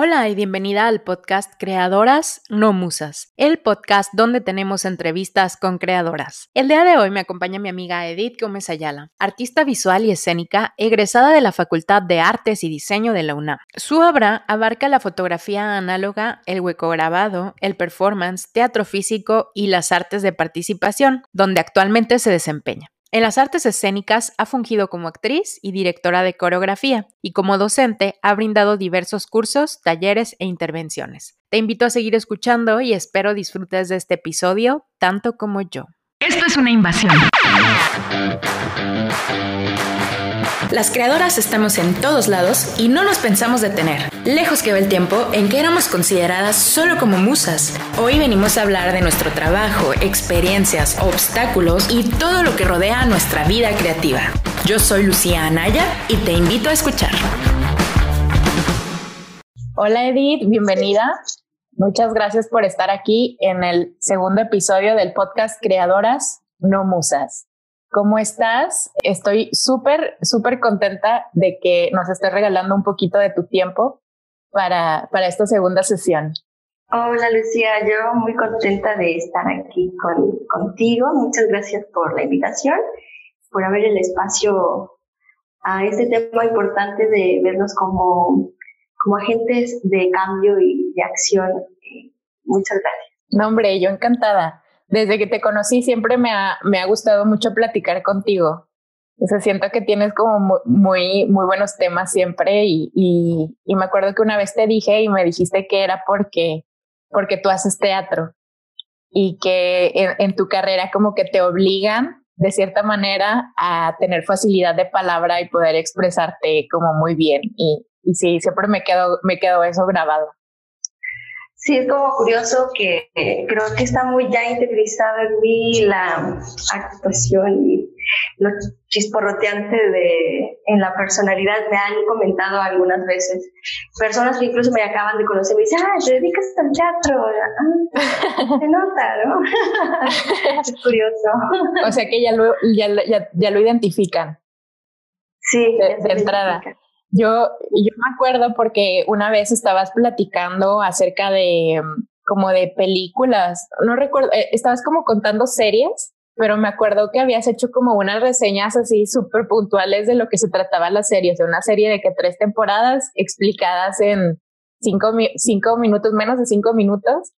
Hola y bienvenida al podcast Creadoras No Musas, el podcast donde tenemos entrevistas con creadoras. El día de hoy me acompaña mi amiga Edith Gómez Ayala, artista visual y escénica, egresada de la Facultad de Artes y Diseño de la UNAM. Su obra abarca la fotografía análoga, el hueco grabado, el performance, teatro físico y las artes de participación, donde actualmente se desempeña. En las artes escénicas ha fungido como actriz y directora de coreografía y como docente ha brindado diversos cursos, talleres e intervenciones. Te invito a seguir escuchando y espero disfrutes de este episodio tanto como yo. Esto es una invasión. Las creadoras estamos en todos lados y no nos pensamos detener. Lejos que va el tiempo en que éramos consideradas solo como musas. Hoy venimos a hablar de nuestro trabajo, experiencias, obstáculos y todo lo que rodea nuestra vida creativa. Yo soy Lucía Anaya y te invito a escuchar. Hola Edith, bienvenida. Muchas gracias por estar aquí en el segundo episodio del podcast Creadoras, no Musas. ¿Cómo estás? Estoy súper, súper contenta de que nos estés regalando un poquito de tu tiempo para, para esta segunda sesión. Hola Lucía, yo muy contenta de estar aquí con, contigo. Muchas gracias por la invitación, por abrir el espacio a este tema importante de vernos como, como agentes de cambio y de acción. Muchas gracias. No, hombre, yo encantada desde que te conocí siempre me ha, me ha gustado mucho platicar contigo. O sea, siento que tienes como muy, muy buenos temas siempre y, y, me acuerdo que una vez te dije y me dijiste que era porque, porque tú haces teatro y que en, en tu carrera como que te obligan de cierta manera a tener facilidad de palabra y poder expresarte como muy bien. Y, y sí, siempre me quedo, me quedo eso grabado. Sí, es como curioso que creo que está muy ya interiorizado en mí la actuación y lo chisporroteante de en la personalidad. Me han comentado algunas veces personas que incluso me acaban de conocer me dicen, ah, te dedicas al teatro. Ah, se nota, ¿no? es curioso. O sea que ya lo, ya, ya, ya lo identifican. Sí, de, entrada. Yo, yo me acuerdo porque una vez estabas platicando acerca de mm, como de películas, no recuerdo, eh, estabas como contando series, pero me acuerdo que habías hecho como unas reseñas así súper puntuales de lo que se trataba la serie, o sea, una serie de que tres temporadas explicadas en cinco, cinco minutos, menos de cinco minutos,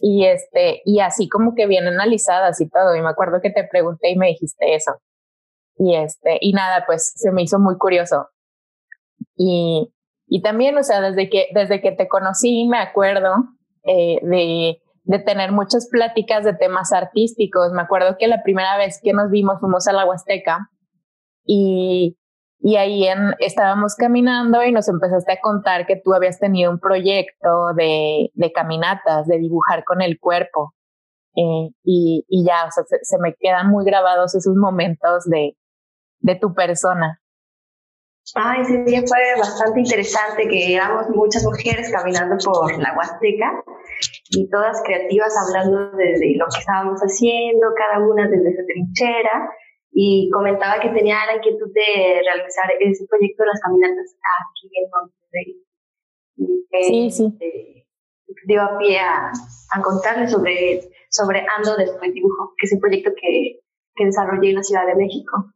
y este, y así como que bien analizadas y todo, y me acuerdo que te pregunté y me dijiste eso. Y este, y nada, pues se me hizo muy curioso. Y, y también, o sea, desde que, desde que te conocí, me acuerdo eh, de, de tener muchas pláticas de temas artísticos. Me acuerdo que la primera vez que nos vimos fuimos a la Huasteca y, y ahí en, estábamos caminando y nos empezaste a contar que tú habías tenido un proyecto de, de caminatas, de dibujar con el cuerpo. Eh, y, y ya, o sea, se, se, me quedan muy grabados esos momentos de, de tu persona. Ah, ese día fue bastante interesante, que éramos muchas mujeres caminando por la Huasteca y todas creativas hablando de, lo que estábamos haciendo, cada una desde su trinchera, y comentaba que tenía la inquietud de realizar ese proyecto de las caminatas aquí en Monterrey. sí, sí. dio a pie a, contarles sobre, sobre Ando Después Dibujo, que es el proyecto que, que desarrollé en la Ciudad de México.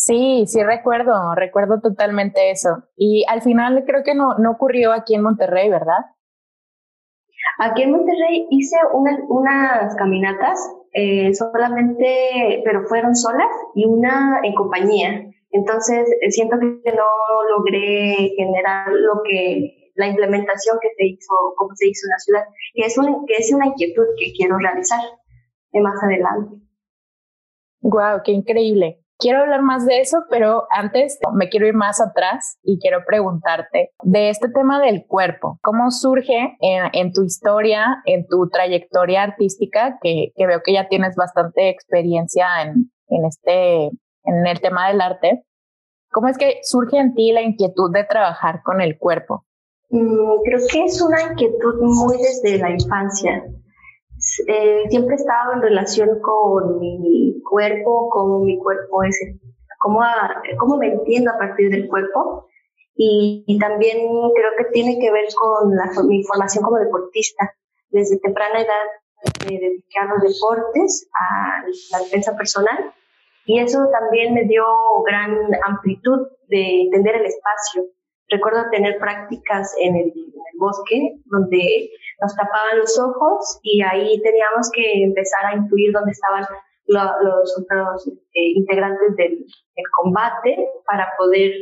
Sí, sí recuerdo, recuerdo totalmente eso. Y al final creo que no, no ocurrió aquí en Monterrey, ¿verdad? Aquí en Monterrey hice unas caminatas eh, solamente, pero fueron solas y una en compañía. Entonces eh, siento que no logré generar lo que la implementación que se hizo, como se hizo en la ciudad, que es, un, que es una inquietud que quiero realizar más adelante. Wow, qué increíble. Quiero hablar más de eso, pero antes me quiero ir más atrás y quiero preguntarte de este tema del cuerpo. ¿Cómo surge en, tu historia, en tu trayectoria artística, que, veo que ya tienes bastante experiencia en, este, en el tema del arte? ¿Cómo es que surge en ti la inquietud de trabajar con el cuerpo? Mm, creo que es una inquietud muy desde la infancia. Eh, siempre he estado en relación con mi cuerpo, cómo mi cuerpo es, cómo, cómo me entiendo a partir del cuerpo. y, también creo que tiene que ver con la, mi formación como deportista. Desde temprana edad me dediqué a los deportes, a la defensa personal y eso también me dio gran amplitud de entender el espacio. Recuerdo tener prácticas en el, bosque donde nos tapaban los ojos y ahí teníamos que empezar a intuir dónde estaban los otros eh, integrantes del, combate para poder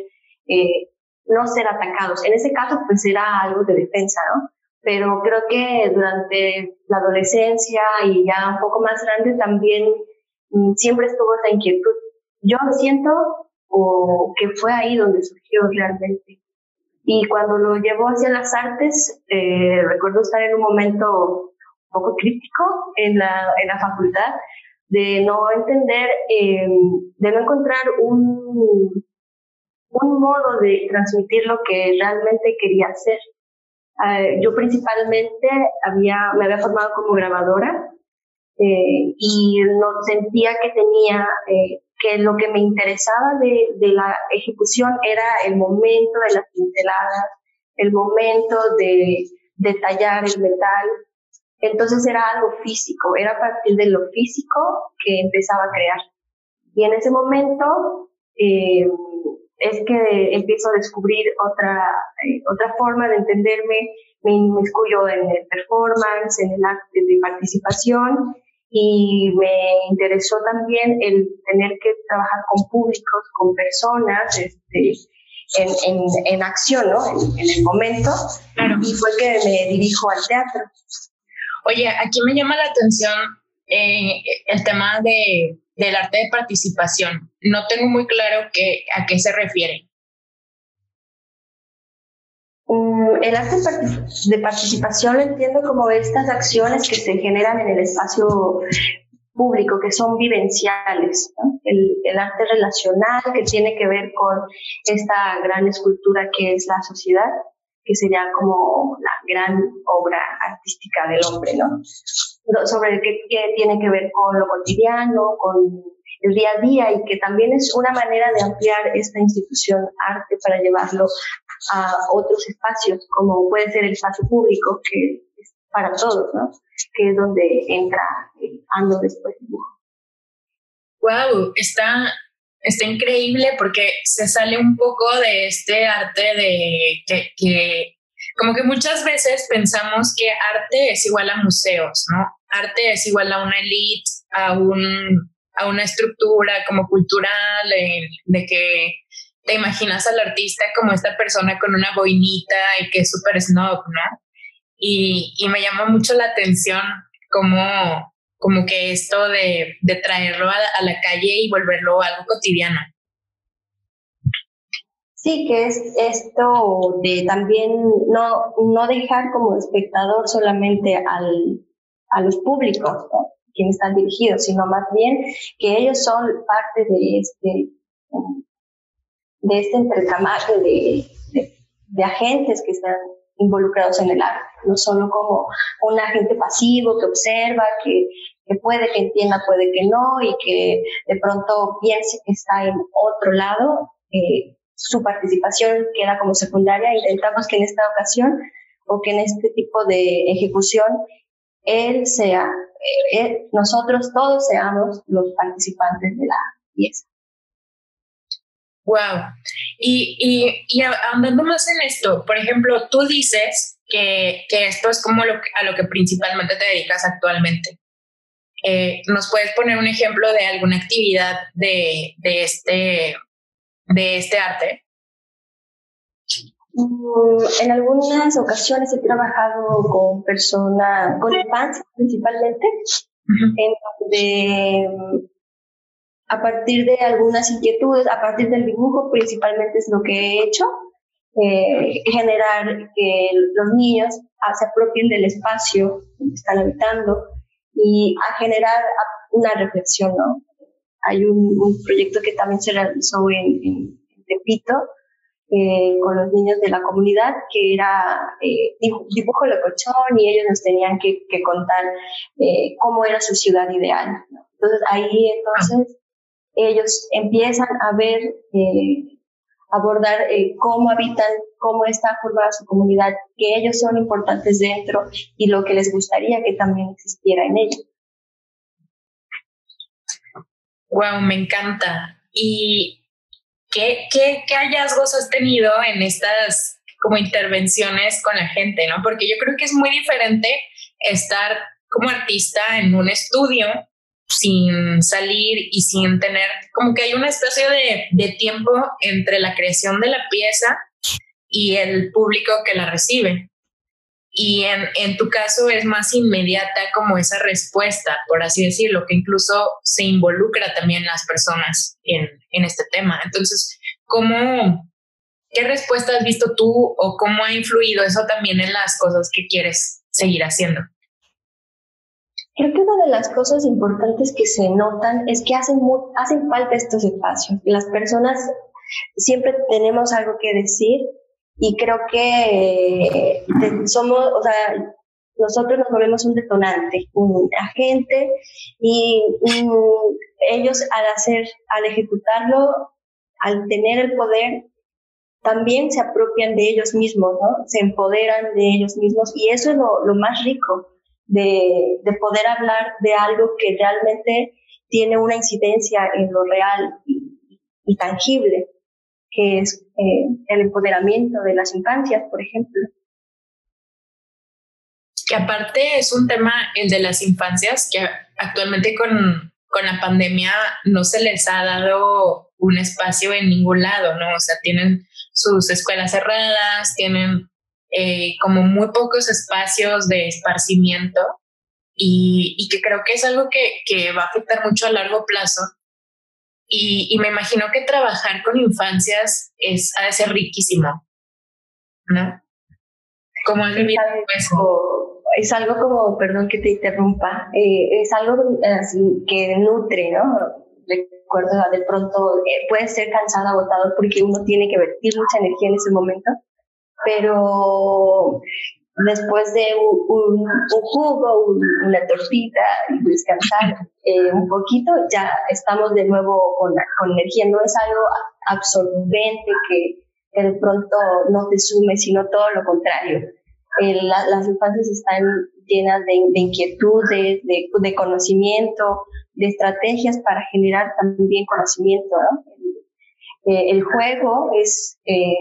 eh, no ser atacados. En ese caso, pues era algo de defensa, ¿no? Pero creo que durante la adolescencia y ya un poco más grande también mm, siempre estuvo esa inquietud. Yo siento o que fue ahí donde surgió realmente. Y cuando lo llevó hacia las artes, eh, recuerdo estar en un momento un poco crítico en la, en la facultad, de no entender, eh, de no encontrar un, un modo de transmitir lo que realmente quería hacer. Uh, yo principalmente había, me había formado como grabadora eh, y no sentía que tenía, eh, que lo que me interesaba de, de, la ejecución era el momento de las pinceladas, el momento de detallar el metal. Entonces era algo físico, era a partir de lo físico que empezaba a crear. Y en ese momento eh, es que empiezo a descubrir otra, eh, otra forma de entenderme, me inmiscuyo en el performance, en el acto de participación y me interesó también el tener que trabajar con públicos, con personas, este, en, en, en acción, ¿no? En, en, el momento. Y fue que me dirijo al teatro. Oye, aquí me llama la atención eh, el tema de del arte de participación. No tengo muy claro qué, a qué se refiere. Mm, el arte de participación lo entiendo como estas acciones que se generan en el espacio público, que son vivenciales. El, arte relacional que tiene que ver con esta gran escultura que es la sociedad, que sería como la gran obra artística del hombre, ¿no? sobre qué, tiene que ver con lo cotidiano, con el día a día y que también es una manera de ampliar esta institución arte para llevarlo a otros espacios, como puede ser el espacio público, que es para todos, ¿no? Que es donde entra el ando después dibujo. Wow, está, está increíble porque se sale un poco de este arte de que, que como que muchas veces pensamos que arte es igual a museos, ¿no? arte es igual a una elite, a, un, a una estructura como cultural, de, que te imaginas al artista como esta persona con una boinita y que es súper snob, ¿no? Y, y, me llama mucho la atención como, como que esto de, de traerlo a, la calle y volverlo algo cotidiano. Sí, que es esto de también no, no dejar como espectador solamente al, a los públicos, quienes están dirigidos, sino más bien que ellos son parte de este, de este entrecamaje de, de, agentes que están involucrados en el arte, no solo como un agente pasivo que observa, que, que puede que entienda, puede que no, y que de pronto piense que está en otro lado, eh, su participación queda como secundaria. Intentamos que en esta ocasión o que en este tipo de ejecución él sea, eh, nosotros todos seamos los participantes de la pieza. Wow. Y, y, y andando más en esto, por ejemplo, tú dices que, que esto es como lo a lo que principalmente te dedicas actualmente. Eh, ¿Nos puedes poner un ejemplo de alguna actividad de, de, este, de este arte? En algunas ocasiones he trabajado con personas, con infancia principalmente, en donde mm, a partir de algunas inquietudes, a partir del dibujo principalmente es lo que he hecho, eh, generar que los niños se apropien del espacio donde están habitando y a generar una reflexión, ¿no? Hay un, proyecto que también se realizó en, en Tepito, eh, con los niños de la comunidad, que era eh, dibujo de cochón y ellos nos tenían que, que contar eh, cómo era su ciudad ideal. Entonces ahí entonces ellos empiezan a ver, eh, abordar eh, cómo habitan, cómo está formada su comunidad, que ellos son importantes dentro y lo que les gustaría que también existiera en ellos. Wow, me encanta. ¿Y qué, hallazgos has tenido en estas como intervenciones con la gente, no? Porque yo creo que es muy diferente estar como artista en un estudio sin salir y sin tener, como que hay un espacio de, de tiempo entre la creación de la pieza y el público que la recibe. Y en, en, tu caso es más inmediata como esa respuesta, por así decirlo, que incluso se involucra también las personas en, en este tema. Entonces, ¿cómo, ¿qué respuesta has visto tú o cómo ha influido eso también en las cosas que quieres seguir haciendo? Creo que una de las cosas importantes que se notan es que hacen, hacen falta estos espacios. Las personas siempre tenemos algo que decir y creo que eh, somos, o sea, nosotros nos volvemos un detonante, un agente y ellos al hacer, al ejecutarlo, al tener el poder, también se apropian de ellos mismos, ¿no? Se empoderan de ellos mismos y eso es lo, más rico de, de, poder hablar de algo que realmente tiene una incidencia en lo real y, tangible, que es eh, el empoderamiento de las infancias, por ejemplo. Que aparte es un tema, el de las infancias, que actualmente con, con la pandemia no se les ha dado un espacio en ningún lado, ¿no? O sea, tienen sus escuelas cerradas, tienen eh, como muy pocos espacios de esparcimiento y, y, que creo que es algo que, que va a afectar mucho a largo plazo. Y, y, me imagino que trabajar con infancias es, ha de ser riquísimo, ¿no? Como es, algo, es algo como, perdón que te interrumpa, eh, es algo que nutre, ¿no? Recuerdo, de pronto eh, puede ser cansado, agotado, porque uno tiene que vertir mucha energía en ese momento, pero después de un, jugo, una tortita descansar eh, un poquito, ya estamos de nuevo con, energía. No es algo absorbente que, que, de pronto no te sume, sino todo lo contrario. Eh, las infancias están llenas de, inquietudes, de, de, conocimiento, de estrategias para generar también conocimiento. ¿no? Eh, el juego es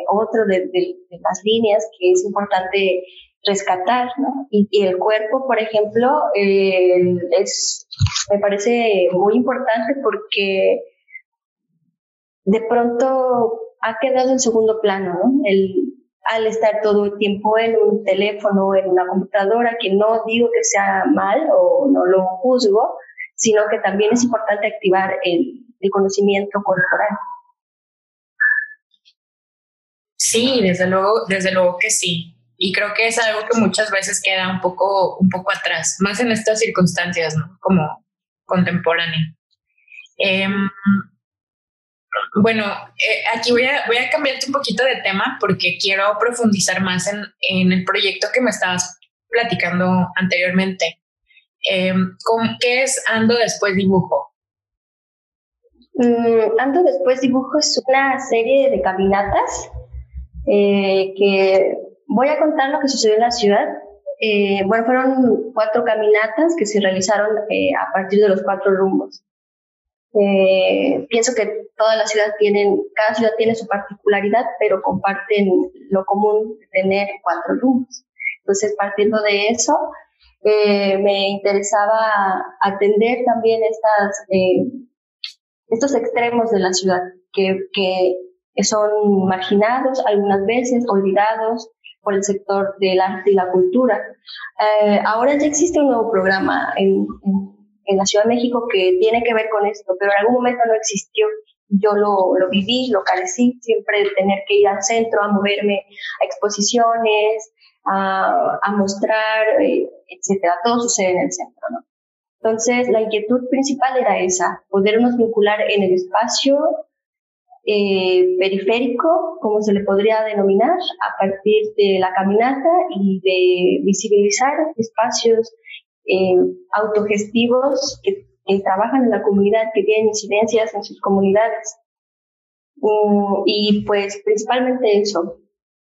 otro de, las líneas que es importante rescatar, ¿no? Y, el cuerpo, por ejemplo, es, me parece muy importante porque de pronto ha quedado en segundo plano, ¿no? El, al estar todo el tiempo en un teléfono, en una computadora, que no digo que sea mal o no lo juzgo, sino que también es importante activar el conocimiento corporal. Sí, desde luego, desde luego que sí. Y creo que es algo que muchas veces queda un poco, un poco atrás, más en estas circunstancias, ¿no? Como contemporánea. Em, bueno, eh, aquí voy a, voy a cambiarte un poquito de tema porque quiero profundizar más en, en el proyecto que me estabas platicando anteriormente. Eh, ¿Qué es Ando Después Dibujo? Mm, Ando Después Dibujo es una serie de caminatas eh, que voy a contar lo que sucedió en la ciudad. Eh, bueno, fueron cuatro caminatas que se realizaron eh, a partir de los cuatro rumbos. pienso que toda la ciudad tienen, cada ciudad tiene su particularidad, pero comparten lo común de tener cuatro rumbos. Entonces, partiendo de eso, me interesaba atender también estas, estos extremos de la ciudad, que que son marginados, algunas veces olvidados por el sector del arte y la cultura. Eh, ahora ya existe un nuevo programa en, en, la Ciudad de México que tiene que ver con esto, pero en algún momento no existió. Yo lo, lo viví, lo carecí, siempre de tener que ir al centro a moverme a exposiciones, a, a mostrar, eh, etcétera. Todo sucede en el centro, ¿no? Entonces, la inquietud principal era esa, podernos vincular en el espacio eh, periférico, como se le podría denominar, a partir de la caminata y de visibilizar espacios eh, autogestivos que, trabajan en la comunidad, que tienen incidencias en sus comunidades. Mm, y pues principalmente eso,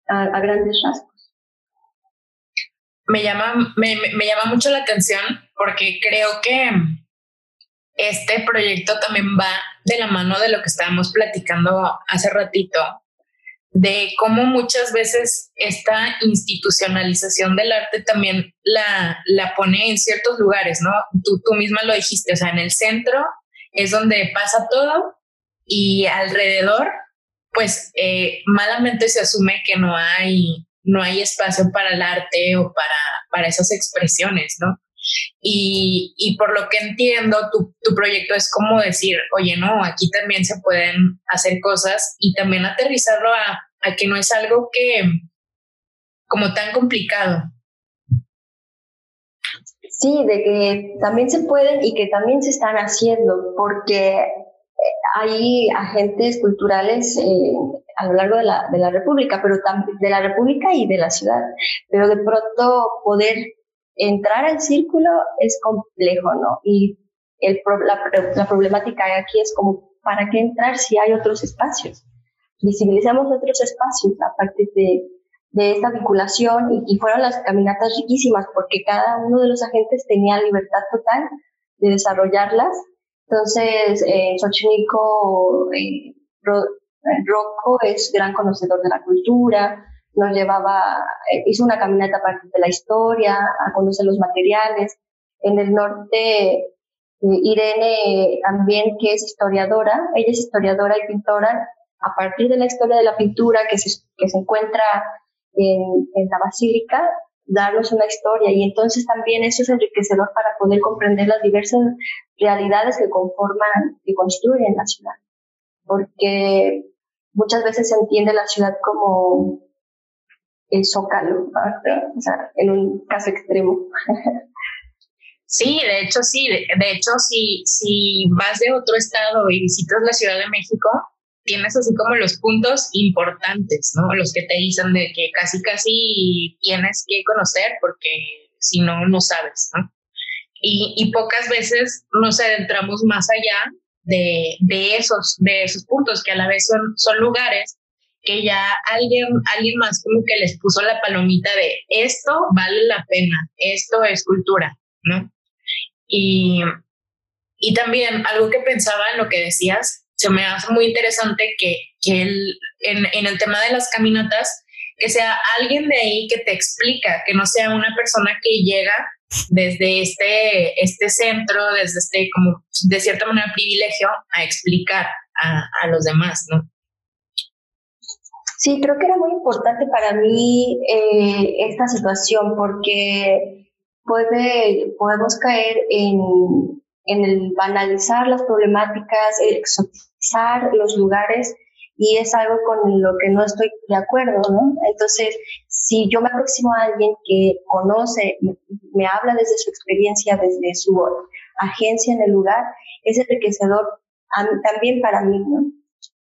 a, grandes rasgos. Me llama, me, me llama mucho la atención porque creo que este proyecto también va de la mano de lo que estábamos platicando hace ratito, de cómo muchas veces esta institucionalización del arte también la, la pone en ciertos lugares, ¿no? Tú, tú misma lo dijiste, o sea, en el centro es donde pasa todo y alrededor, pues eh, malamente se asume que no hay, no hay espacio para el arte o para, para esas expresiones, ¿no? Y, y, por lo que entiendo, tu, tu, proyecto es como decir, oye, no, aquí también se pueden hacer cosas y también aterrizarlo a, a que no es algo que como tan complicado. Sí, de que también se pueden y que también se están haciendo, porque eh, hay agentes culturales eh, a lo largo de la, de la República, pero de la República y de la ciudad. Pero de pronto poder entrar al círculo es complejo, ¿no? Y la, problemática aquí es como, ¿para qué entrar si hay otros espacios? Visibilizamos otros espacios a partir de, de esta vinculación y, y, fueron las caminatas riquísimas porque cada uno de los agentes tenía libertad total de desarrollarlas. Entonces, eh, Xochimilco, eh, Rocco es gran conocedor de la cultura, nos llevaba, eh, hizo una caminata a partir de la historia, a conocer los materiales. En el norte, eh, Irene también, que es historiadora, ella es historiadora y pintora, a partir de la historia de la pintura que se, que se encuentra en, la basílica, darnos una historia y entonces también eso es enriquecedor para poder comprender las diversas realidades que conforman y construyen la ciudad. Porque muchas veces se entiende la ciudad como el zócalo, o sea, en un caso extremo. Sí, de hecho sí, de, hecho si, si vas de otro estado y visitas la Ciudad de México, tienes así como los puntos importantes, ¿no? Los que te dicen de que casi, casi tienes que conocer porque si no, no sabes, ¿no? Y, y pocas veces nos adentramos más allá de, de, esos, de esos puntos que a la vez son, son lugares que ya alguien, alguien más como que les puso la palomita de esto vale la pena, esto es cultura, ¿no? Y, y también algo que pensaba en lo que decías, se me hace muy interesante que, que el, en, en el tema de las caminatas, que sea alguien de ahí que te explica, que no sea una persona que llega desde este, este centro, desde este, como de cierta manera, privilegio, a explicar a, a los demás, ¿no? Sí, creo que era muy importante para mí eh, esta situación porque puede, podemos caer en, en el banalizar las problemáticas, exotizar los lugares y es algo con lo que no estoy de acuerdo, ¿no? Entonces, si yo me aproximo a alguien que conoce, me, me habla desde su experiencia, desde su agencia en el lugar, es enriquecedor también para mí, ¿no?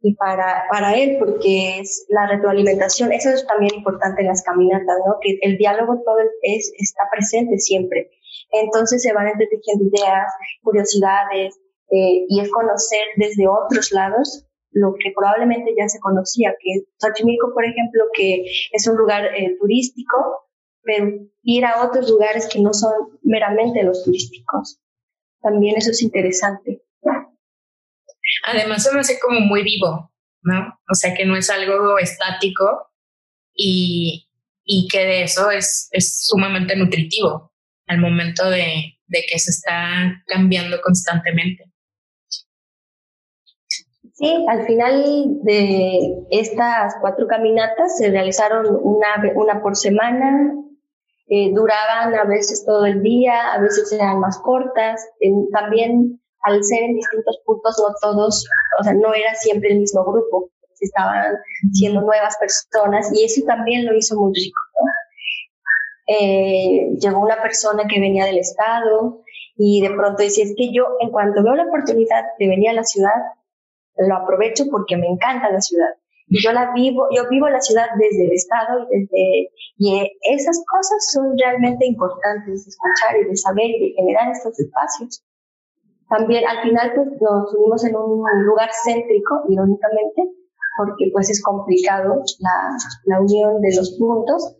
Y para, para él, porque es la retroalimentación, eso es también importante en las caminatas, ¿no? Que el diálogo todo es, está presente siempre. Entonces se van entretejiendo ideas, curiosidades, eh, y es conocer desde otros lados lo que probablemente ya se conocía, que Xochimilco, por ejemplo, que es un lugar eh, turístico, pero ir a otros lugares que no son meramente los turísticos. También eso es interesante. Además se me hace como muy vivo, ¿no? O sea, que no es algo estático y, y que de eso es, es sumamente nutritivo al momento de, de que se está cambiando constantemente. Sí, al final de estas cuatro caminatas se realizaron una, una por semana, eh, duraban a veces todo el día, a veces eran más cortas. también al ser en distintos puntos, no todos, o sea, no era siempre el mismo grupo, estaban siendo nuevas personas y eso también lo hizo muy rico. Eh, llegó una persona que venía del estado y de pronto decía, es que yo en cuanto veo la oportunidad de venir a la ciudad, lo aprovecho porque me encanta la ciudad. Y yo la vivo, yo vivo la ciudad desde el estado y desde, y esas cosas son realmente importantes de escuchar y de saber y de generar estos espacios. También al final pues nos unimos en un lugar céntrico, irónicamente, porque pues es complicado la, la unión de los puntos,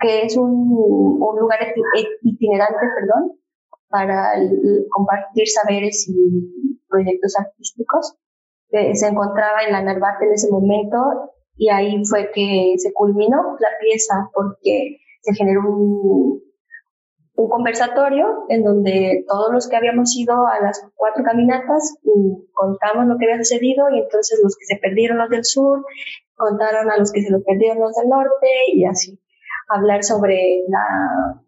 que es un, un lugar itinerante, perdón, para compartir saberes y proyectos artísticos. que se encontraba en la Narvarte en ese momento y ahí fue que se culminó la pieza porque se generó un, un conversatorio en donde todos los que habíamos ido a las cuatro caminatas contamos lo que había sucedido y entonces los que se perdieron los del sur contaron a los que se los perdieron los del norte y así hablar sobre la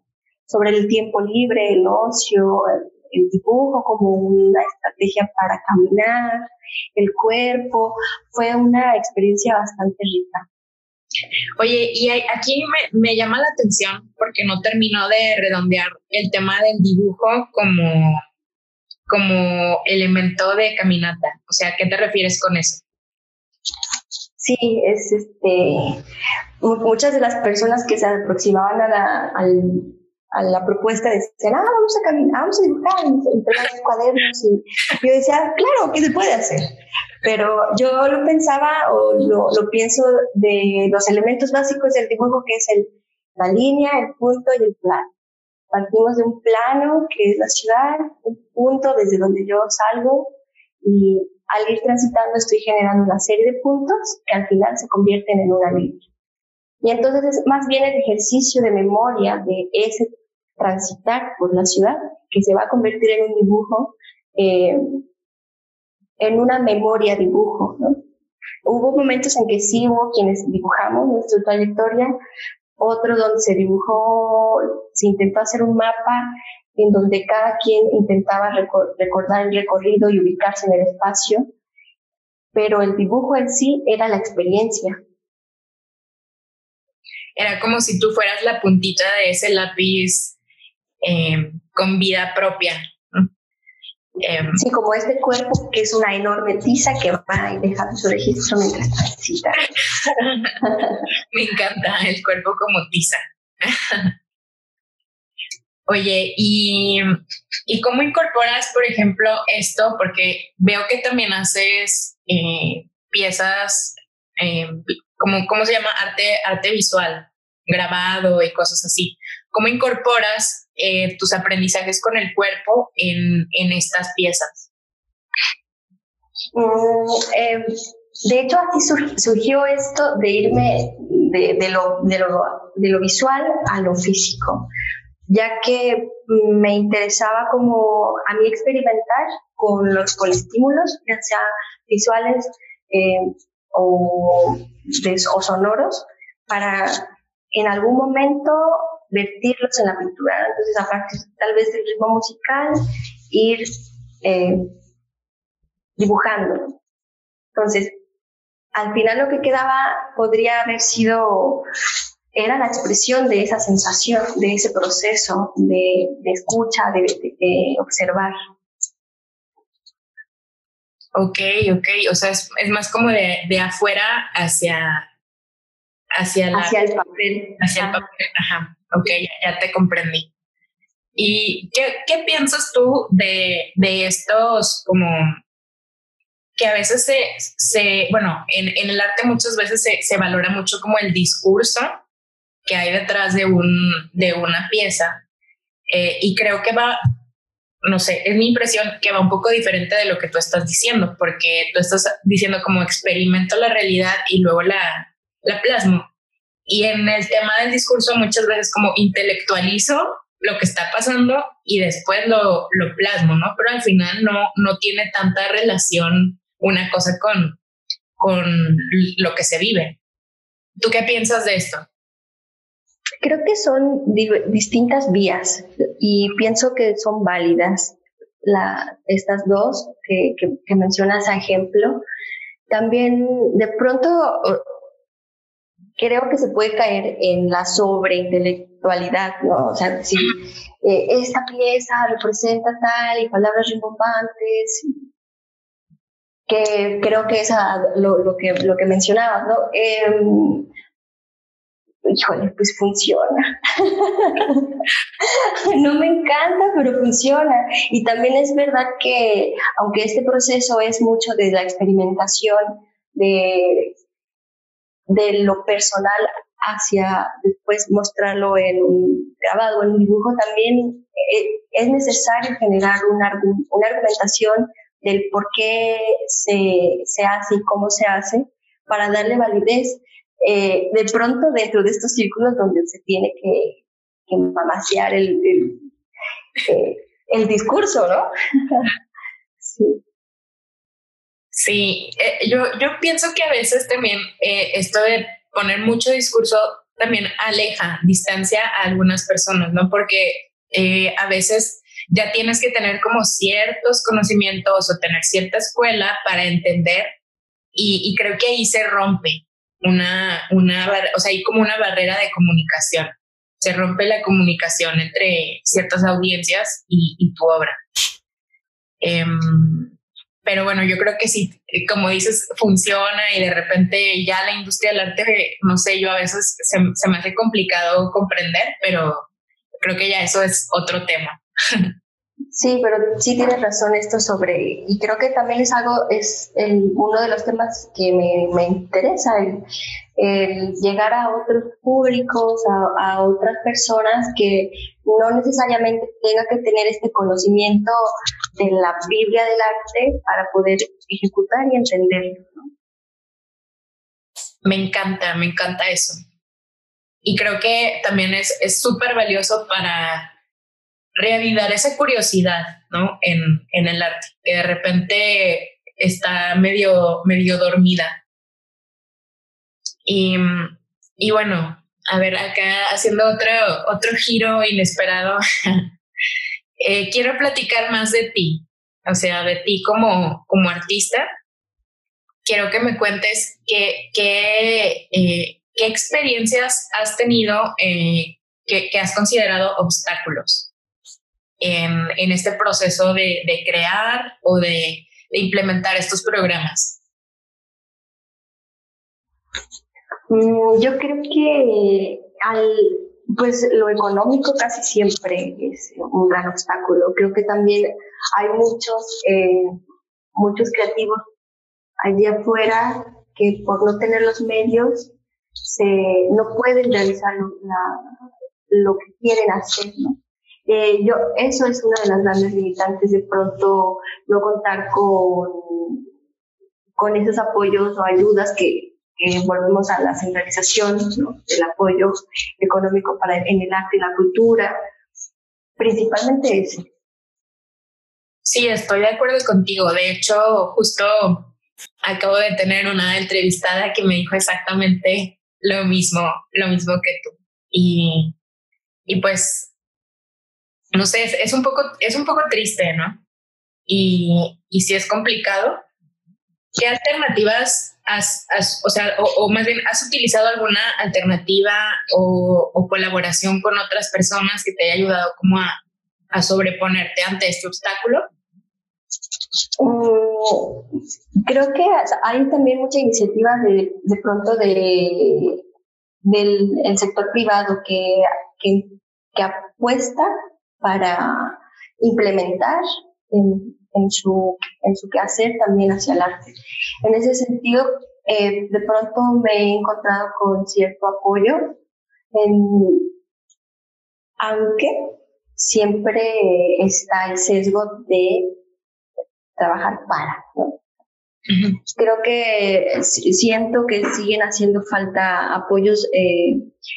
sobre el tiempo libre, el ocio, el, dibujo como una estrategia para caminar, el cuerpo, fue una experiencia bastante rica. Oye, y aquí me, llama la atención porque no terminó de redondear el tema del dibujo como, como elemento de caminata. O sea, ¿qué te refieres con eso? Sí, es este. Muchas de las personas que se aproximaban al, a la propuesta de decir, ah, vamos a caminar, vamos a dibujar, entre los cuadernos. Y yo decía, claro, ¿qué se puede hacer? Pero yo lo pensaba o lo, lo pienso de los elementos básicos del dibujo, que es el, la línea, el punto y el plano. Partimos de un plano, que es la ciudad, un punto desde donde yo salgo, y al ir transitando estoy generando una serie de puntos que al final se convierten en una línea. Y entonces es más bien el ejercicio de memoria de ese transitar por la ciudad que se va a convertir en un dibujo eh, en una memoria dibujo. ¿no? Hubo momentos en que sí hubo quienes dibujamos nuestra trayectoria, otro donde se dibujó, se intentó hacer un mapa en donde cada quien intentaba recordar el recorrido y ubicarse en el espacio, pero el dibujo en sí era la experiencia. Era como si tú fueras la puntita de ese lápiz eh, con vida propia, Em, sí, como este cuerpo que es una enorme tiza que va y deja su registro mientras transita. Me encanta el cuerpo como tiza. Oye, ¿y, ¿y cómo incorporas, por ejemplo, esto? Porque veo que también haces eh, piezas, eh, como, ¿cómo se llama? Arte, arte visual, grabado y cosas así. ¿Cómo incorporas eh, tus aprendizajes con el cuerpo en, en estas piezas? Mm, em, de hecho, aquí surgió esto de irme de, lo, de, lo, de lo visual a lo físico, ya que me interesaba como a mí experimentar con los estímulos, ya sea visuales eh, o, o sonoros, para en algún momento vertirlos en la pintura. Entonces, aparte tal vez del ritmo musical, ir eh, dibujando. Entonces, al final lo que quedaba podría haber sido, era la expresión de esa sensación, de ese proceso de, escucha, de, observar. Ok, ok, o sea, es, más como de, de afuera hacia, hacia, el papel. Hacia el papel, ajá. Ok, ya, te comprendí. ¿Y qué, qué piensas tú de, de, estos como que a veces se, se bueno, en, en, el arte muchas veces se, se, valora mucho como el discurso que hay detrás de, un, de una pieza eh, y creo que va, no sé, es mi impresión que va un poco diferente de lo que tú estás diciendo, porque tú estás diciendo como experimento la realidad y luego la, la plasmo. Y en el tema del discurso muchas veces como intelectualizo lo que está pasando y después lo, lo plasmo, ¿no? Pero al final no, no tiene tanta relación una cosa con, con lo que se vive. ¿Tú qué piensas de esto? Creo que son distintas vías y pienso que son válidas la, estas dos que, que, que mencionas a ejemplo. También de pronto creo que se puede caer en la sobreintelectualidad, ¿no? O sea, si eh, esta pieza representa tal y palabras rimbombantes, que creo que es lo, lo, que, lo que mencionabas, ¿no? Eh, híjole, pues funciona. no me encanta, pero funciona. Y también es verdad que, aunque este proceso es mucho de la experimentación, de de lo personal hacia después mostrarlo en un grabado, en un dibujo, también eh, es necesario generar una, una argumentación del por qué se, se, hace y cómo se hace para darle validez. Eh, de pronto dentro de estos círculos donde se tiene que, que el, eh, el discurso, ¿no? sí. Sí, yo, yo pienso que a veces también esto de poner mucho discurso también aleja, distancia a algunas personas, ¿no? Porque eh, a veces ya tienes que tener como ciertos conocimientos o tener cierta escuela para entender y, creo que ahí se rompe una, una, o sea, hay como una barrera de comunicación. Se rompe la comunicación entre ciertas audiencias y, tu obra. Em, pero bueno, yo creo que sí, eh, como dices, funciona y de repente ya la industria del arte, no sé, yo a veces se, me hace complicado comprender, pero creo que ya eso es otro tema. Sí, pero sí tienes razón esto sobre, y creo que también es algo, es el, uno de los temas que me, me interesa, el, el, llegar a otros públicos, a, otras personas que no necesariamente tenga que tener este conocimiento de la Biblia del arte para poder ejecutar y entenderlo. Me encanta, me encanta eso. Y creo que también es súper valioso para reavivar esa curiosidad, ¿no? En, en, el arte, que de repente está medio, medio dormida. Y, y bueno, a ver, acá haciendo otro, otro giro inesperado, eh, quiero platicar más de ti, o sea, de ti como, como artista. Quiero que me cuentes qué, qué, eh, qué experiencias has tenido eh, que, que, has considerado obstáculos en, en este proceso de, de crear o de, de implementar estos programas. Mm, yo creo que al, pues lo económico casi siempre es un gran obstáculo. Creo que también hay muchos, eh, muchos creativos allí afuera que por no tener los medios se, no pueden realizar la, lo que quieren hacer, ¿no? Eh, yo, eso es una de las grandes limitantes, de pronto no contar con, con esos apoyos o ayudas que, volvemos a la centralización del apoyo económico para en el arte y la cultura, principalmente eso. Sí, estoy de acuerdo contigo. De hecho, justo acabo de tener una entrevistada que me dijo exactamente lo mismo, lo mismo que tú. Y, y pues, no sé, es, un poco, es un poco triste, ¿no? Y, y si es complicado, ¿qué alternativas has, o sea, o, más bien, ¿has utilizado alguna alternativa o, colaboración con otras personas que te haya ayudado como a, sobreponerte ante este obstáculo? Mm, creo que hay también mucha iniciativa de, pronto de, del sector privado que, que, apuesta para implementar en, en su, en su quehacer también hacia el arte. En ese sentido, eh, de pronto me he encontrado con cierto apoyo, en, aunque siempre está el sesgo de trabajar para. Creo que siento que siguen haciendo falta apoyos eh,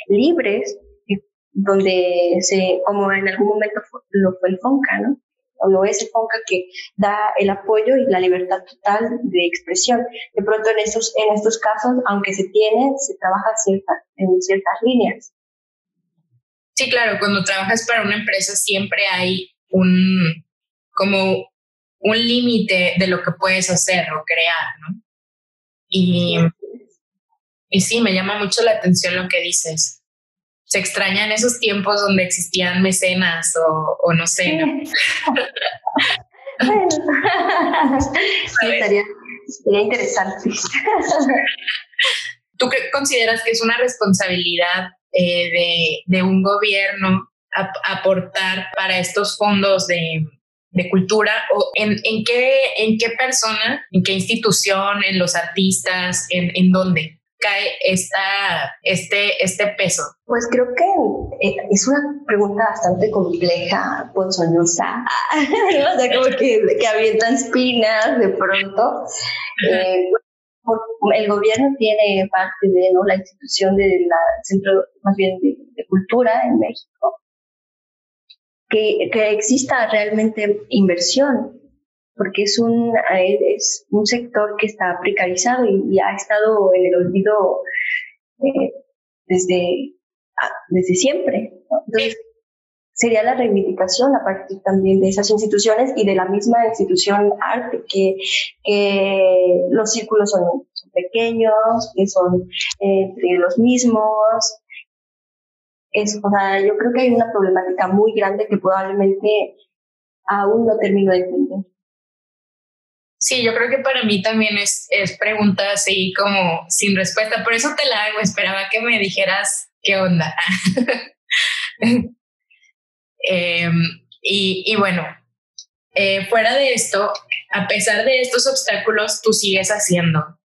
libres, eh, donde se, como en algún momento lo fue el FONCA, ¿no? O lo es FONCA que da el apoyo y la libertad total de expresión. De pronto en estos, en estos casos, aunque se tiene, se trabaja cierta, en ciertas líneas. Sí, claro, cuando trabajas para una empresa siempre hay un, como un límite de lo que puedes hacer o crear, ¿no? Y, y sí, me llama mucho la atención lo que dices se extrañan esos tiempos donde existían mecenas o, o no sé. ¿no? sí, sería, interesante. ¿Tú qué consideras que es una responsabilidad eh, de, de, un gobierno aportar para estos fondos de, de cultura o en, en, qué, en qué persona, en qué institución, en los artistas, en, en dónde? Cae esta, este, este peso? Pues creo que eh, es una pregunta bastante compleja, ponzoñosa, o sea, como que, que avientan espinas de pronto. Eh, el gobierno tiene parte de ¿no? la institución del Centro más bien de, Cultura en México, que, que exista realmente inversión porque es un, es un sector que está precarizado y, ha estado en el olvido eh, desde, ah, desde siempre. Entonces, sería la reivindicación a partir también de esas instituciones y de la misma institución arte, que, que los círculos son, pequeños, que son eh, entre los mismos. Es, o sea, yo creo que hay una problemática muy grande que probablemente aún no termino de entender. Sí, yo creo que para mí también es, es pregunta así como sin respuesta. Por eso te la hago. Esperaba que me dijeras qué onda. Em, y, bueno, eh, fuera de esto, a pesar de estos obstáculos, tú sigues haciendo,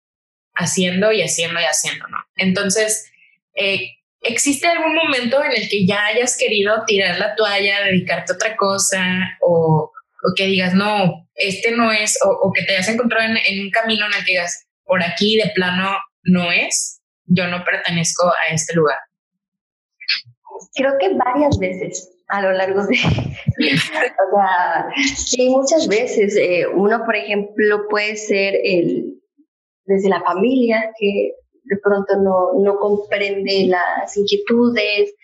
haciendo y haciendo y haciendo, ¿no? Entonces, eh, ¿existe algún momento en el que ya hayas querido tirar la toalla, dedicarte a otra cosa o, o que digas, no, este no es, o, que te hayas encontrado en, un camino en el que digas, por aquí de plano no es, yo no pertenezco a este lugar? Creo que varias veces a lo largo de... o sea, sí, muchas veces. Eh, uno, por ejemplo, puede ser el, desde la familia, que de pronto no, no comprende las inquietudes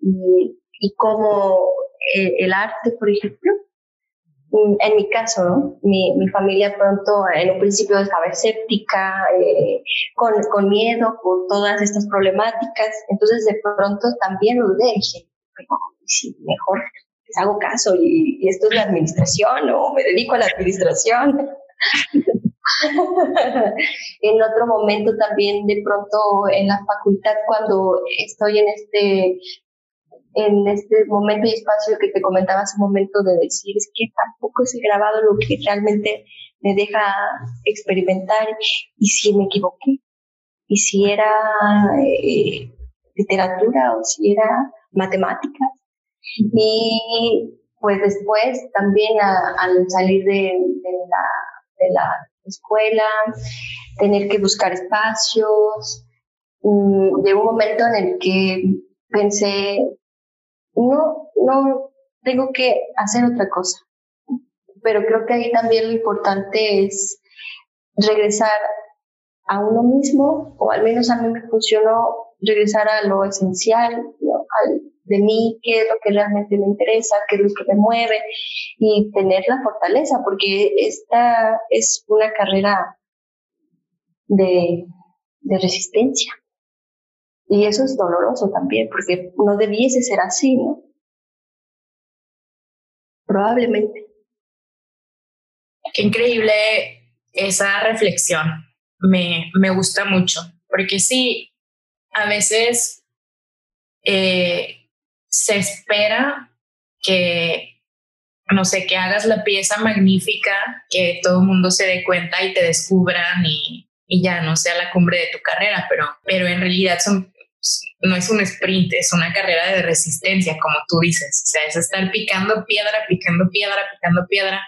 y, cómo eh, el arte, por ejemplo, en mi caso, mi, mi, familia pronto en un principio estaba escéptica, eh, con, con, miedo por todas estas problemáticas, entonces de pronto también lo dije, pero sí, mejor les hago caso y, esto es la administración o me dedico a la administración. en otro momento también de pronto en la facultad cuando estoy en este en este momento y espacio que te comentaba hace un momento de decir, es que tampoco he grabado lo que realmente me deja experimentar y si me equivoqué, y si era eh, literatura o si era matemáticas. Y pues después también al salir de, la, de la escuela, tener que buscar espacios, mm, de un momento en el que pensé, no, no tengo que hacer otra cosa. Pero creo que ahí también lo importante es regresar a uno mismo, o al menos a mí me funcionó regresar a lo esencial, al, de mí, qué es lo que realmente me interesa, qué es lo que me mueve, y tener la fortaleza, porque esta es una carrera de, de resistencia. Y eso es doloroso también, porque no debiese ser así, ¿no? Probablemente. Qué increíble esa reflexión. Me, me gusta mucho, porque sí, a veces eh, se espera que, no sé, que hagas la pieza magnífica, que todo el mundo se dé cuenta y te descubran y, y ya no sea la cumbre de tu carrera, pero, pero en realidad son no es un sprint, es una carrera de resistencia, como tú dices. O sea, es estar picando piedra, picando piedra, picando piedra,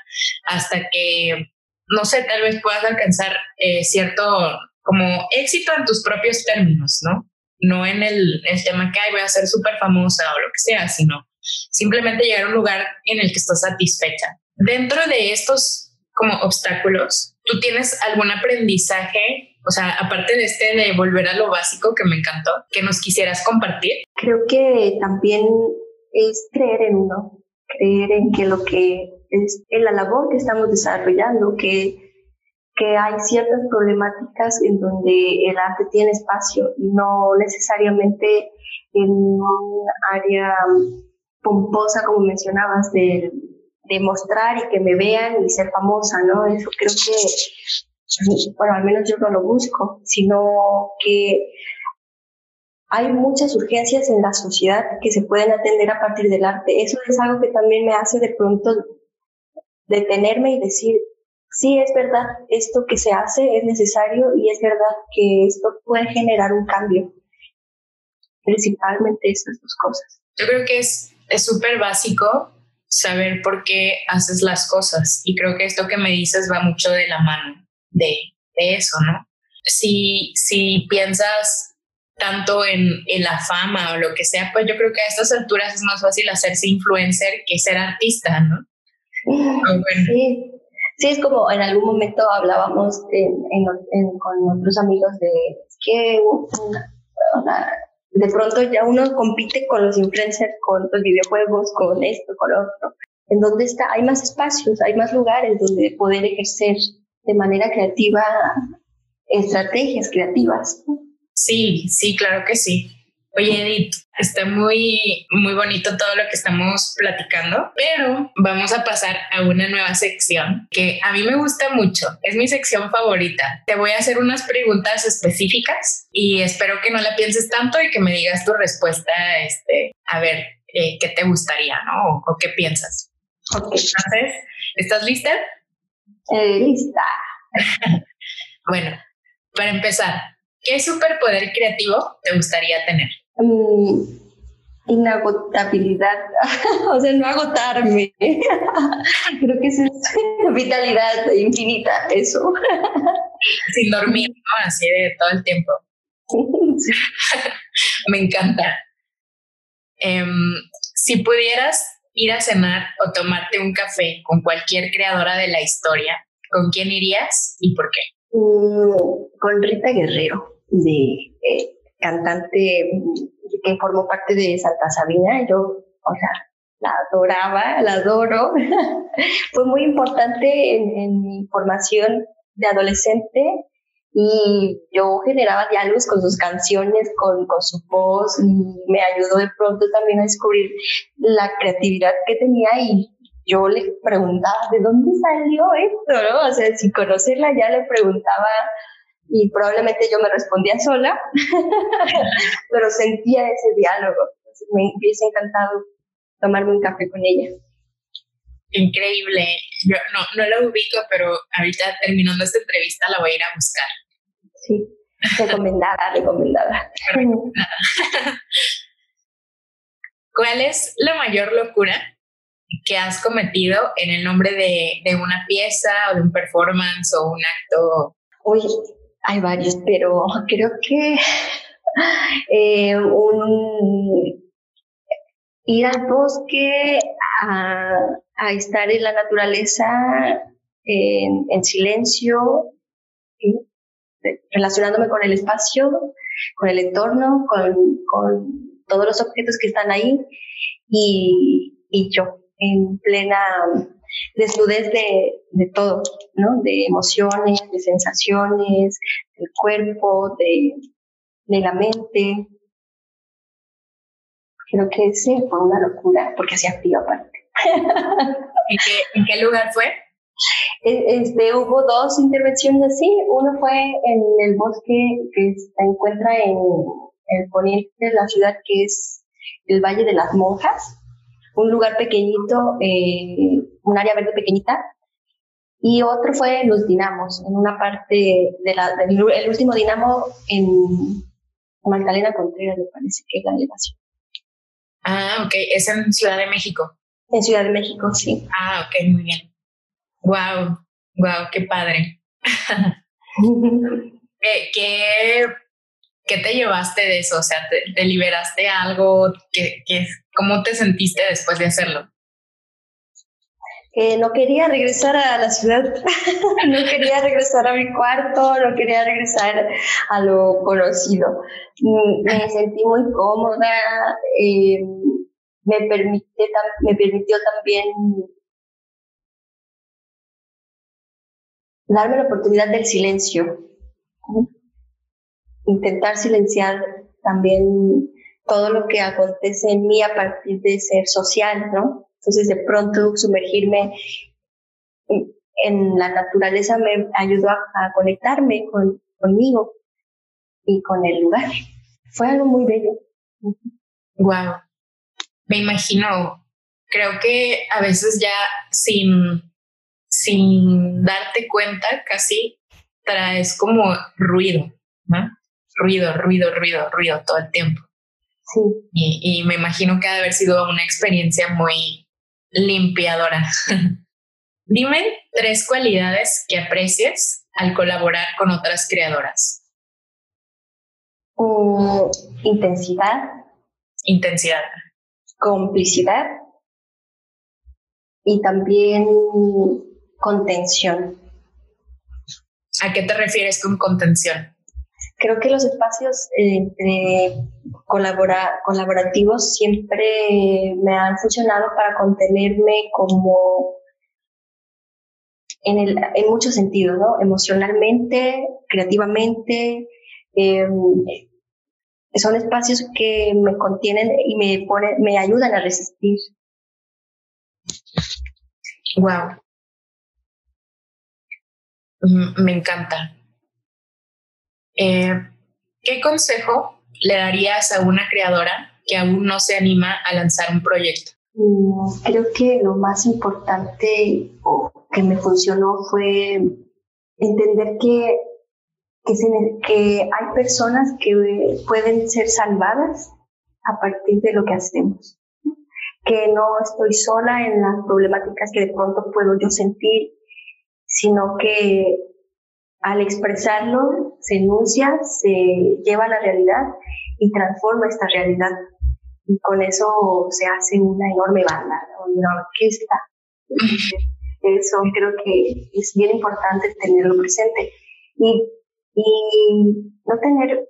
hasta que, no sé, tal vez puedas alcanzar eh, cierto como éxito en tus propios términos, ¿no? No en el, tema que, ay, voy a ser súper famosa o lo que sea, sino simplemente llegar a un lugar en el que estás satisfecha. Dentro de estos como obstáculos, ¿tú tienes algún aprendizaje o sea, aparte de este de volver a lo básico que me encantó, que nos quisieras compartir. Creo que también es creer en uno, creer en que lo que es la labor que estamos desarrollando, que, que hay ciertas problemáticas en donde el arte tiene espacio no necesariamente en un área pomposa, como mencionabas, de, de mostrar y que me vean y ser famosa, ¿no? Eso creo que bueno, al menos yo no lo busco, sino que hay muchas urgencias en la sociedad que se pueden atender a partir del arte. Eso es algo que también me hace de pronto detenerme y decir, sí es verdad, esto que se hace es necesario y es verdad que esto puede generar un cambio. Principalmente esas dos cosas. Yo creo que es súper básico saber por qué haces las cosas y creo que esto que me dices va mucho de la mano de, de eso, ¿no? Si, si piensas tanto en, en, la fama o lo que sea, pues yo creo que a estas alturas es más fácil hacerse influencer que ser artista, ¿no? Sí. sí, es como en algún momento hablábamos con otros amigos de que de pronto ya uno compite con los influencers, con los videojuegos, con esto, con lo otro. En donde está, hay más espacios, hay más lugares donde poder ejercer de manera creativa estrategias creativas. Sí, sí, claro que sí. Oye, Edith, está muy, muy bonito todo lo que estamos platicando, pero vamos a pasar a una nueva sección que a mí me gusta mucho. Es mi sección favorita. Te voy a hacer unas preguntas específicas y espero que no la pienses tanto y que me digas tu respuesta, este, a ver, eh, qué te gustaría, ¿no? O, qué piensas. Ok. Entonces, ¿estás lista? Eh, lista. bueno, para empezar, ¿qué superpoder creativo te gustaría tener? Mm, inagotabilidad, o sea, no agotarme. Creo que es vitalidad infinita, eso. Sin dormir, ¿no? Así de todo el tiempo. Me encanta. Em, si pudieras ir a cenar o tomarte un café con cualquier creadora de la historia, ¿con quién irías y por qué? Mm, con Rita Guerrero, de eh, cantante que formó parte de Santa Sabina. Yo, o sea, la adoraba, la adoro. Fue muy importante en, mi formación de adolescente y yo generaba diálogos con sus canciones, con, con su voz y me ayudó de pronto también a descubrir la creatividad que tenía y yo le preguntaba, ¿de dónde salió esto? ¿no? O sea, sin conocerla ya le preguntaba y probablemente yo me respondía sola, pero sentía ese diálogo. me hubiese encantado tomarme un café con ella. Increíble. Yo no, no la ubico, pero ahorita terminando esta entrevista la voy a ir a buscar. Sí, recomendada, recomendada. ¿Cuál es la mayor locura que has cometido en el nombre de, de una pieza o de un performance o un acto? Oye, hay varios, pero creo que eh, un, ir al bosque a, estar en la naturaleza en, silencio, relacionándome con el espacio, con el entorno, con, todos los objetos que están ahí y, y yo en plena desnudez de, de todo, ¿no? De emociones, de sensaciones, del cuerpo, de, de la mente. Creo que ese fue una locura, porque hacía frío aparte. ¿En qué, ¿En qué lugar fue? Este, hubo dos intervenciones así. Uno fue en el bosque que se encuentra en el poniente de la ciudad, que es el Valle de las Monjas un lugar pequeñito, eh, un área verde pequeñita, y otro fue en los dinamos, en una parte de la, del el último dinamo en Magdalena Contreras, me parece que es la elevación. Ah, ok, es en Ciudad de México. En Ciudad de México, sí. Ah, ok, muy bien. Wow, wow, qué padre. ¿Qué, qué ¿Qué te llevaste de eso? O sea, ¿te, liberaste algo? ¿Qué, qué, ¿Cómo te sentiste después de hacerlo? Que no quería regresar a la ciudad, no quería regresar a mi cuarto, no quería regresar a lo conocido. Mm, me sentí muy cómoda, eh, me, permite, me permitió también darme la oportunidad del silencio intentar silenciar también todo lo que acontece en mí a partir de ser social, ¿no? Entonces de pronto sumergirme en, la naturaleza me ayudó a, conectarme con, conmigo y con el lugar. Fue algo muy bello. Wow. Me imagino, creo que a veces ya sin sin darte cuenta, casi traes como ruido, ¿no? Ruido, ruido, ruido, ruido todo el tiempo. Sí. Y, y me imagino que ha de haber sido una experiencia muy limpiadora. Dime tres cualidades que aprecies al colaborar con otras creadoras. Uh, intensidad. Intensidad. Complicidad. Y también contención. ¿A qué te refieres con contención? Creo que los espacios entre colaborativos siempre me han funcionado para contenerme como en, el, en muchos sentidos, ¿no? Emocionalmente, creativamente. Em, son espacios que me contienen y me, ponen, me ayudan a resistir. Wow. Mm, me encanta. Eh, ¿Qué consejo le darías a una creadora que aún no se anima a lanzar un proyecto? Mm, creo que lo más importante que me funcionó fue entender que, que, hay personas que pueden ser salvadas a partir de lo que hacemos. Que no estoy sola en las problemáticas que de pronto puedo yo sentir, sino que al expresarlo se enuncia, se lleva a la realidad y transforma esta realidad. Y con eso se hace una enorme banda, una orquesta. Eso creo que es bien importante tenerlo presente. Y, y no tener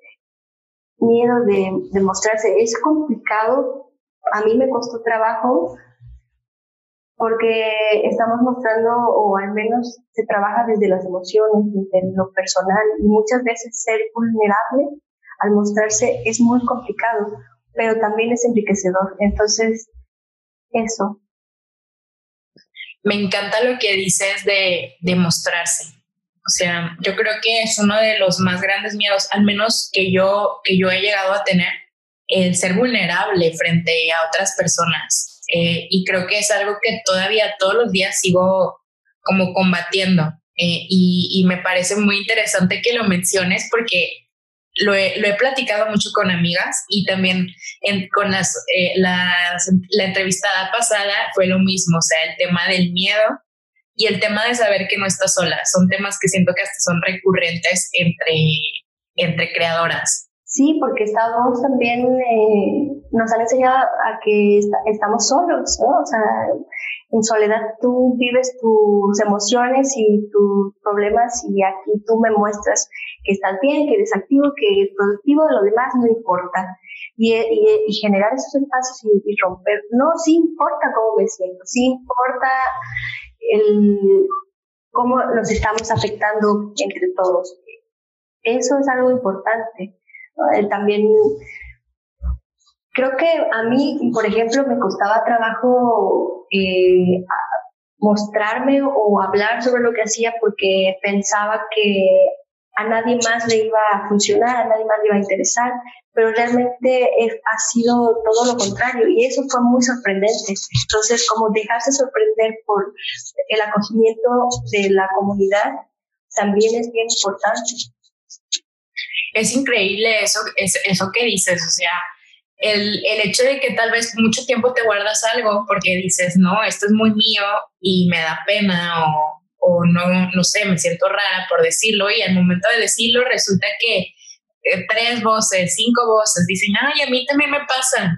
miedo de, de mostrarse. Es complicado. A mí me costó trabajo porque estamos mostrando, o al menos se trabaja desde las emociones, desde lo personal, y muchas veces ser vulnerable al mostrarse es muy complicado, pero también es enriquecedor. Entonces, eso. Me encanta lo que dices de, de mostrarse. O sea, yo creo que es uno de los más grandes miedos, al menos que yo, que yo he llegado a tener, el ser vulnerable frente a otras personas eh, y creo que es algo que todavía todos los días sigo como combatiendo. Eh, y, me parece muy interesante que lo menciones porque lo he, platicado mucho con amigas y también con las, eh, la entrevistada pasada fue lo mismo, o sea, el tema del miedo y el tema de saber que no estás sola. Son temas que siento que hasta son recurrentes entre, entre creadoras. Sí, porque estamos también, eh, nos han enseñado a que estamos solos, ¿no? O sea, en soledad tú vives tus emociones y tus problemas y aquí tú me muestras que estás bien, que eres activo, que eres productivo, lo demás no importa. Y, y, generar esos espacios y, romper, no, sí importa cómo me siento, sí importa el, cómo nos estamos afectando entre todos. Eso es algo importante. Eh, también creo que a mí, por ejemplo, me costaba trabajo eh, mostrarme o hablar sobre lo que hacía porque pensaba que a nadie más le iba a funcionar, a nadie más le iba a interesar, pero realmente ha sido todo lo contrario y eso fue muy sorprendente. Entonces, como dejarse sorprender por el acogimiento de la comunidad también es bien importante es increíble eso, es, eso que dices, o sea, el, el, hecho de que tal vez mucho tiempo te guardas algo porque dices, no, esto es muy mío y me da pena o, o no, no sé, me siento rara por decirlo y al momento de decirlo resulta que eh, tres voces, cinco voces dicen, ay, a mí también me pasa.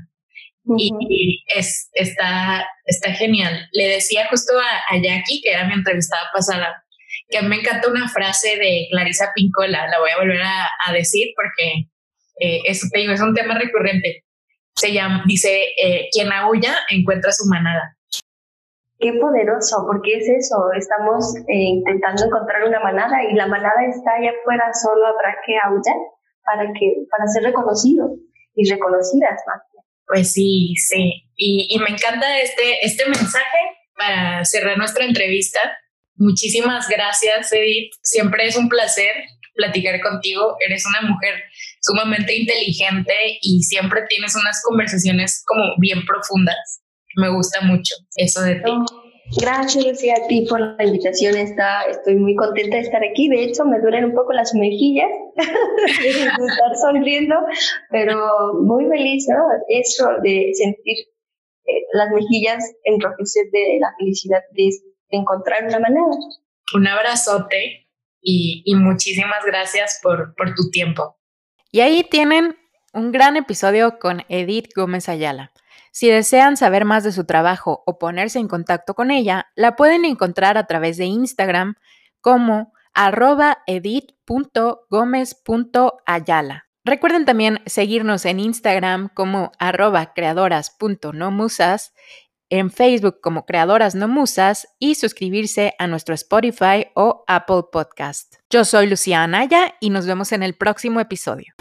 Y, es, está, está genial. Le decía justo a, a Jackie, que era mi entrevistada pasada, que me encanta una frase de Clarisa Pincola, la voy a volver a, decir porque eh, es, es un tema recurrente. Se llama, dice, eh, quien aúlla encuentra su manada. Qué poderoso, porque es eso, estamos eh, intentando encontrar una manada y la manada está allá afuera, solo habrá que aullar para, que, para ser reconocidos y reconocidas más. Pues sí, sí, y, y me encanta este, este mensaje para cerrar nuestra entrevista Muchísimas gracias, Edith. Siempre es un placer platicar contigo. Eres una mujer sumamente inteligente y siempre tienes unas conversaciones como bien profundas. Me gusta mucho eso de ti. Gracias, Lucía, a ti por la invitación. Está, estoy muy contenta de estar aquí. De hecho, me duelen un poco las mejillas de estar sonriendo, pero muy feliz, ¿no? Eso de sentir eh, las mejillas enrojecer de la felicidad de, encontrar una manera. Un abrazote y, y muchísimas gracias por, por tu tiempo. Y ahí tienen un gran episodio con Edith Gómez Ayala. Si desean saber más de su trabajo o ponerse en contacto con ella, la pueden encontrar a través de Instagram como arroba edit.gomez.ayala. Recuerden también seguirnos en Instagram como arroba creadoras.nomusas, en Facebook como Creadoras No Musas y suscribirse a nuestro Spotify o Apple Podcast. Yo soy Lucía Anaya y nos vemos en el próximo episodio.